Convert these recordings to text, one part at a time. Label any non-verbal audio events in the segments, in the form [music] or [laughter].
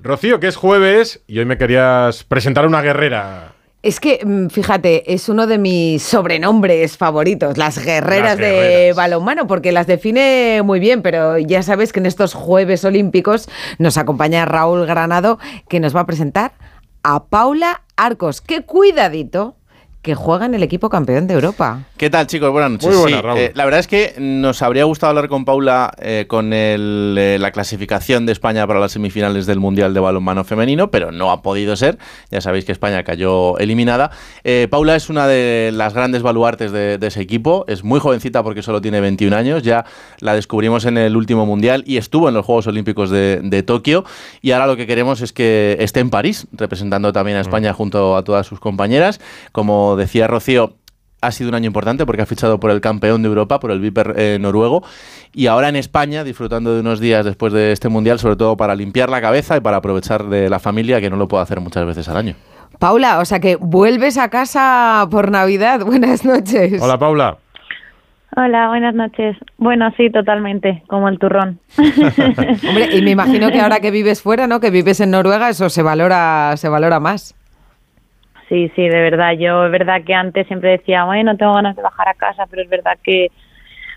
Rocío, que es jueves y hoy me querías presentar una guerrera. Es que, mm, fíjate, es uno de mis sobrenombres favoritos, las guerreras, de balonmano, porque las define muy bien, pero ya sabes que en estos Jueves Olímpicos nos acompaña Raúl Granado, que nos va a presentar a Paula Arcos. ¡Qué cuidadito! que juega en el equipo campeón de Europa. ¿Qué tal, chicos? Buenas noches. Muy buena, Raúl. Eh, la verdad es que nos habría gustado hablar con Paula eh, con eh, la clasificación de España para las semifinales del Mundial de Balonmano Femenino, pero no ha podido ser. Ya sabéis que España cayó eliminada. Paula es una de las grandes baluartes de, ese equipo. Es muy jovencita porque solo tiene 21 años. Ya la descubrimos en el último Mundial y estuvo en los Juegos Olímpicos de, de Tokio. Y ahora lo que queremos es que esté en París, representando también a España mm. junto a todas sus compañeras. Como decía Rocío, ha sido un año importante porque ha fichado por el campeón de Europa, por el Viper eh, noruego, y ahora en España, disfrutando de unos días después de este Mundial, sobre todo para limpiar la cabeza y para aprovechar de la familia, que no lo puedo hacer muchas veces al año. Paula, o sea que vuelves a casa por Navidad. [laughs] Buenas noches. Hola, Paula. Hola, buenas noches. Bueno, sí, totalmente, como el turrón. [laughs] Hombre, y me imagino que ahora que vives fuera, ¿no? Que vives en Noruega, eso se valora, se valora más. Sí, sí, de verdad. Yo es verdad que antes siempre decía, bueno, tengo ganas de bajar a casa, pero es verdad que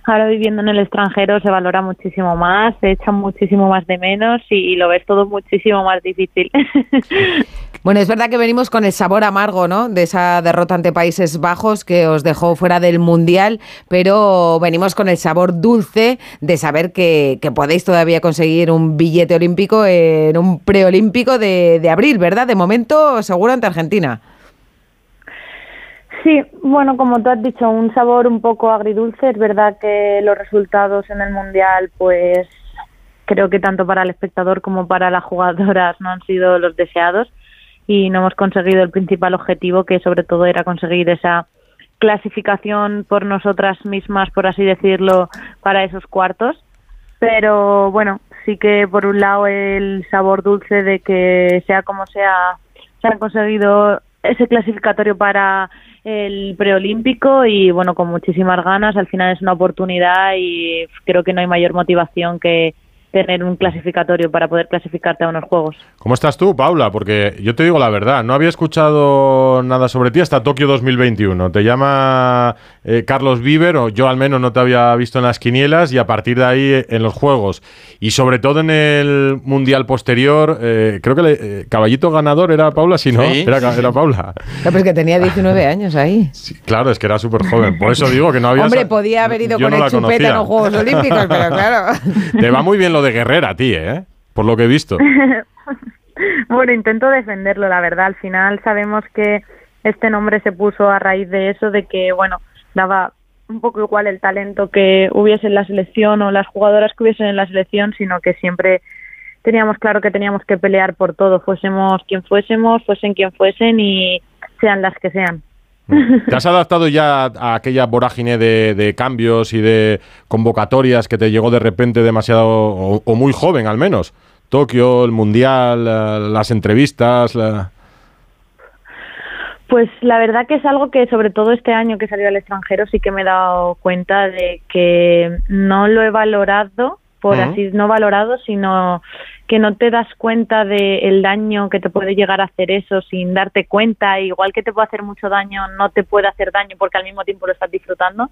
ahora viviendo en el extranjero se valora muchísimo más, se echa muchísimo más de menos y, lo ves todo muchísimo más difícil. [laughs] Bueno, es verdad que venimos con el sabor amargo, ¿no? De esa derrota ante Países Bajos que os dejó fuera del Mundial, pero venimos con el sabor dulce de saber que, podéis todavía conseguir un billete olímpico en un preolímpico de, de abril, ¿verdad? De momento, seguro ante Argentina. Sí, bueno, como tú has dicho, un sabor un poco agridulce. Es verdad que los resultados en el Mundial, pues creo que tanto para el espectador como para las jugadoras no han sido los deseados y no hemos conseguido el principal objetivo, que sobre todo era conseguir esa clasificación por nosotras mismas, por así decirlo, para esos cuartos. Pero bueno, sí que por un lado el sabor dulce de que sea como sea, se han conseguido ese clasificatorio para el preolímpico y bueno, con muchísimas ganas, al final es una oportunidad y creo que no hay mayor motivación que, tener un clasificatorio para poder clasificarte a unos juegos. ¿Cómo estás tú, Paula? Porque yo te digo la verdad, no había escuchado nada sobre ti hasta Tokio 2021. Te llama eh, Carlos Viver, o yo al menos no te había visto en las quinielas, y a partir de ahí eh, en los juegos. Y sobre todo en el mundial posterior, eh, creo que el caballito ganador era Paula, si no, era, era, Paula. No, pues que tenía 19 años ahí. claro, es que era súper joven. Por eso digo que no había. Hombre, podía haber ido con el chupete a los Juegos Olímpicos, pero claro. [laughs] Te va muy bien de guerrera a ti, ¿eh? Por lo que he visto. [laughs] bueno, intento defenderlo, la verdad. Al final sabemos que este nombre se puso a raíz de eso, de que, bueno, daba un poco igual el talento que hubiese en la selección o las jugadoras que hubiesen en la selección, sino que siempre teníamos claro que teníamos que pelear por todo, fuésemos quien fuésemos, fuesen quien fuesen y sean las que sean. ¿Te has adaptado ya a aquella vorágine de, cambios y de convocatorias que te llegó de repente demasiado, o, muy joven al menos? Tokio, el Mundial, las entrevistas. Pues la verdad que es algo que sobre todo este año que salió al extranjero sí que me he dado cuenta de que no lo he valorado, por así no valorado, sino que no te das cuenta del daño que te puede llegar a hacer eso sin darte cuenta, igual que te puede hacer mucho daño, no te puede hacer daño porque al mismo tiempo lo estás disfrutando.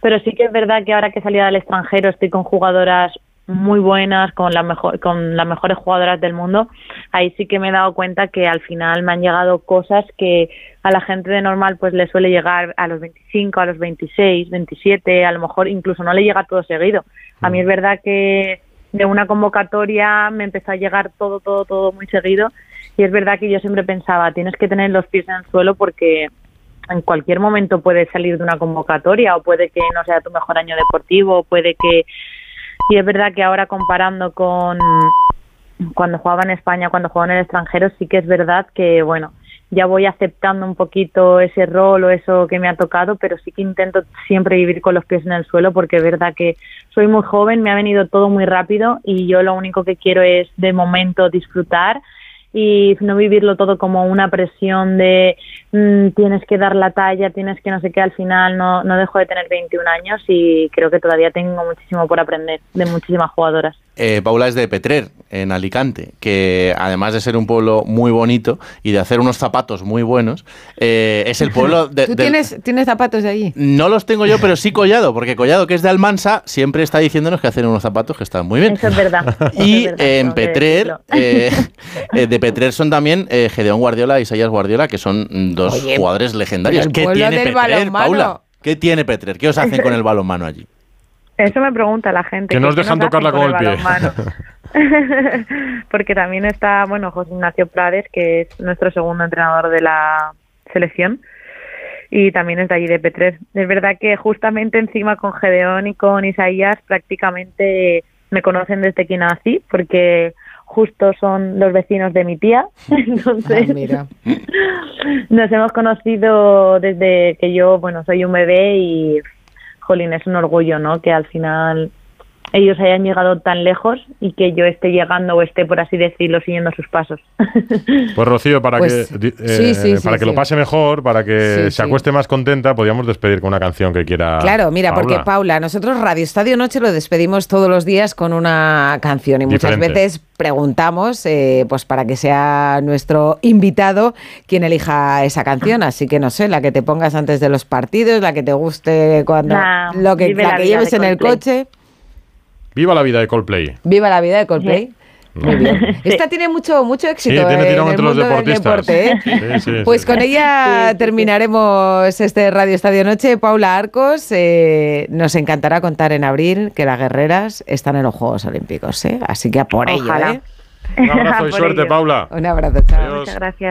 Pero sí que es verdad que ahora que he salido al extranjero estoy con jugadoras muy buenas, con, la mejor, con las mejores jugadoras del mundo, ahí sí que me he dado cuenta que al final me han llegado cosas que a la gente de normal pues le suele llegar a los 25, a los 26, 27, a lo mejor incluso no le llega todo seguido. A mí es verdad que de una convocatoria me empezó a llegar todo, todo, todo muy seguido. Y es verdad que yo siempre pensaba, tienes que tener los pies en el suelo porque en cualquier momento puedes salir de una convocatoria o puede que no sea tu mejor año deportivo, puede que... Y es verdad que ahora comparando con cuando jugaba en España, cuando jugaba en el extranjero, sí que es verdad que, bueno, ya voy aceptando un poquito ese rol o eso que me ha tocado, pero sí que intento siempre vivir con los pies en el suelo porque es verdad que soy muy joven, me ha venido todo muy rápido y yo lo único que quiero es de momento disfrutar y no vivirlo todo como una presión de mm, tienes que dar la talla, tienes que no sé qué, al final no, no dejo de tener 21 años y creo que todavía tengo muchísimo por aprender de muchísimas jugadoras. Eh, Paula es de Petrer, en Alicante, que además de ser un pueblo muy bonito y de hacer unos zapatos muy buenos, eh, es el pueblo [laughs] de... ¿Tú tienes, tienes zapatos de allí? No los tengo yo, pero sí Collado, porque Collado, que es de Almansa, siempre está diciéndonos que hacen unos zapatos que están muy bien. Eso es verdad. [laughs] Y en Petrer, [laughs] eh, de Petrer son también Gedeón Guardiola y Sayas Guardiola, que son dos jugadores legendarios. ¿Qué tiene Petrer, Paula? ¿Qué tiene Petrer? ¿Qué os hacen con el balonmano allí? Eso me pregunta la gente. Que, nos dejan tocarla con, el, pie. [laughs] Porque también está, bueno, José Ignacio Prades, que es nuestro segundo entrenador de la selección y también es de allí de P3. Es verdad que justamente encima con Gedeón y con Isaías prácticamente me conocen desde que nací porque justo son los vecinos de mi tía. [laughs] Entonces, ah, [laughs] nos hemos conocido desde que yo, bueno, soy un bebé y jolín, es un orgullo, ¿no? Que al final ellos hayan llegado tan lejos y que yo esté llegando o esté, por así decirlo, siguiendo sus pasos. [laughs] Pues Rocío, para pues que, eh, para que lo pase mejor, para que se acueste más contenta, podríamos despedir con una canción que quiera. Claro, mira, porque Paula, nosotros Radio Estadio Noche lo despedimos todos los días con una canción y muchas veces preguntamos eh, pues para que sea nuestro invitado quien elija esa canción. Así que no sé, la que te pongas antes de los partidos, la que te guste cuando. lo que, la que lleves en el coche. Viva la vida de Coldplay. Viva la vida de Coldplay. Muy bien. [laughs] Esta tiene mucho, mucho éxito sí, tiene en el mundo los del deporte. ¿eh? pues con ella terminaremos este Radio Estadio Noche. Paula Arcos, eh, nos encantará contar en abril que las guerreras están en los Juegos Olímpicos. ¿eh? Así que a por ello. Un abrazo y [laughs] suerte, Paula. Un abrazo, chao. Muchas gracias.